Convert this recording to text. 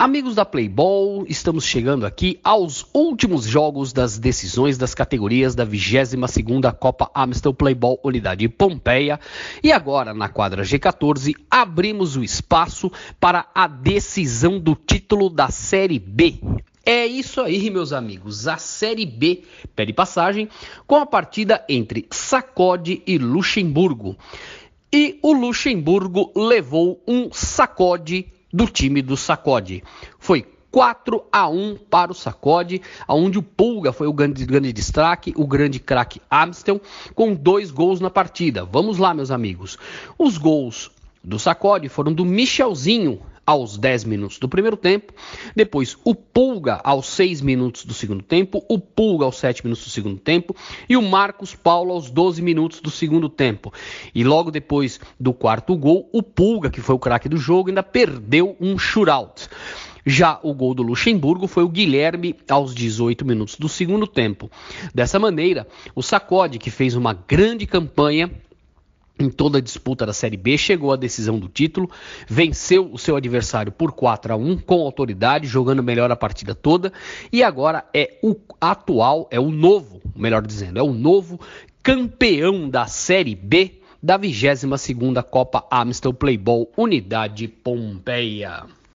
Amigos da Playball, estamos chegando aqui aos últimos jogos das decisões das categorias da 22ª Copa Amstel Playball Unidade Pompeia. E agora, na quadra G14, abrimos o espaço para a decisão do título da Série B. É isso aí, meus amigos. A Série B pede passagem com a partida entre Sacode e Luxemburgo. Luxemburgo levou um sacode do time do Sacode. Foi 4 a 1 para o Sacode, onde o Pulga foi o grande, grande destaque, o grande craque Amstel, com dois gols na partida. Vamos lá, meus amigos. Os gols do Sacode foram do Michelzinho aos 10 minutos do primeiro tempo, depois o Pulga aos 6 minutos do segundo tempo, o Pulga aos 7 minutos do segundo tempo e o Marcos Paulo aos 12 minutos do segundo tempo. E logo depois do quarto gol, o Pulga, que foi o craque do jogo, ainda perdeu um shootout. Já o gol do Luxemburgo foi o Guilherme aos 18 minutos do segundo tempo. Dessa maneira, o Sacode, que fez uma grande campanha, em toda a disputa da Série B, chegou à decisão do título, venceu o seu adversário por 4 a 1 com autoridade, jogando melhor a partida toda, e agora é o atual, é o novo, melhor dizendo, é o novo campeão da Série B da 22ª Copa Amstel Playball Unidade Pompeia.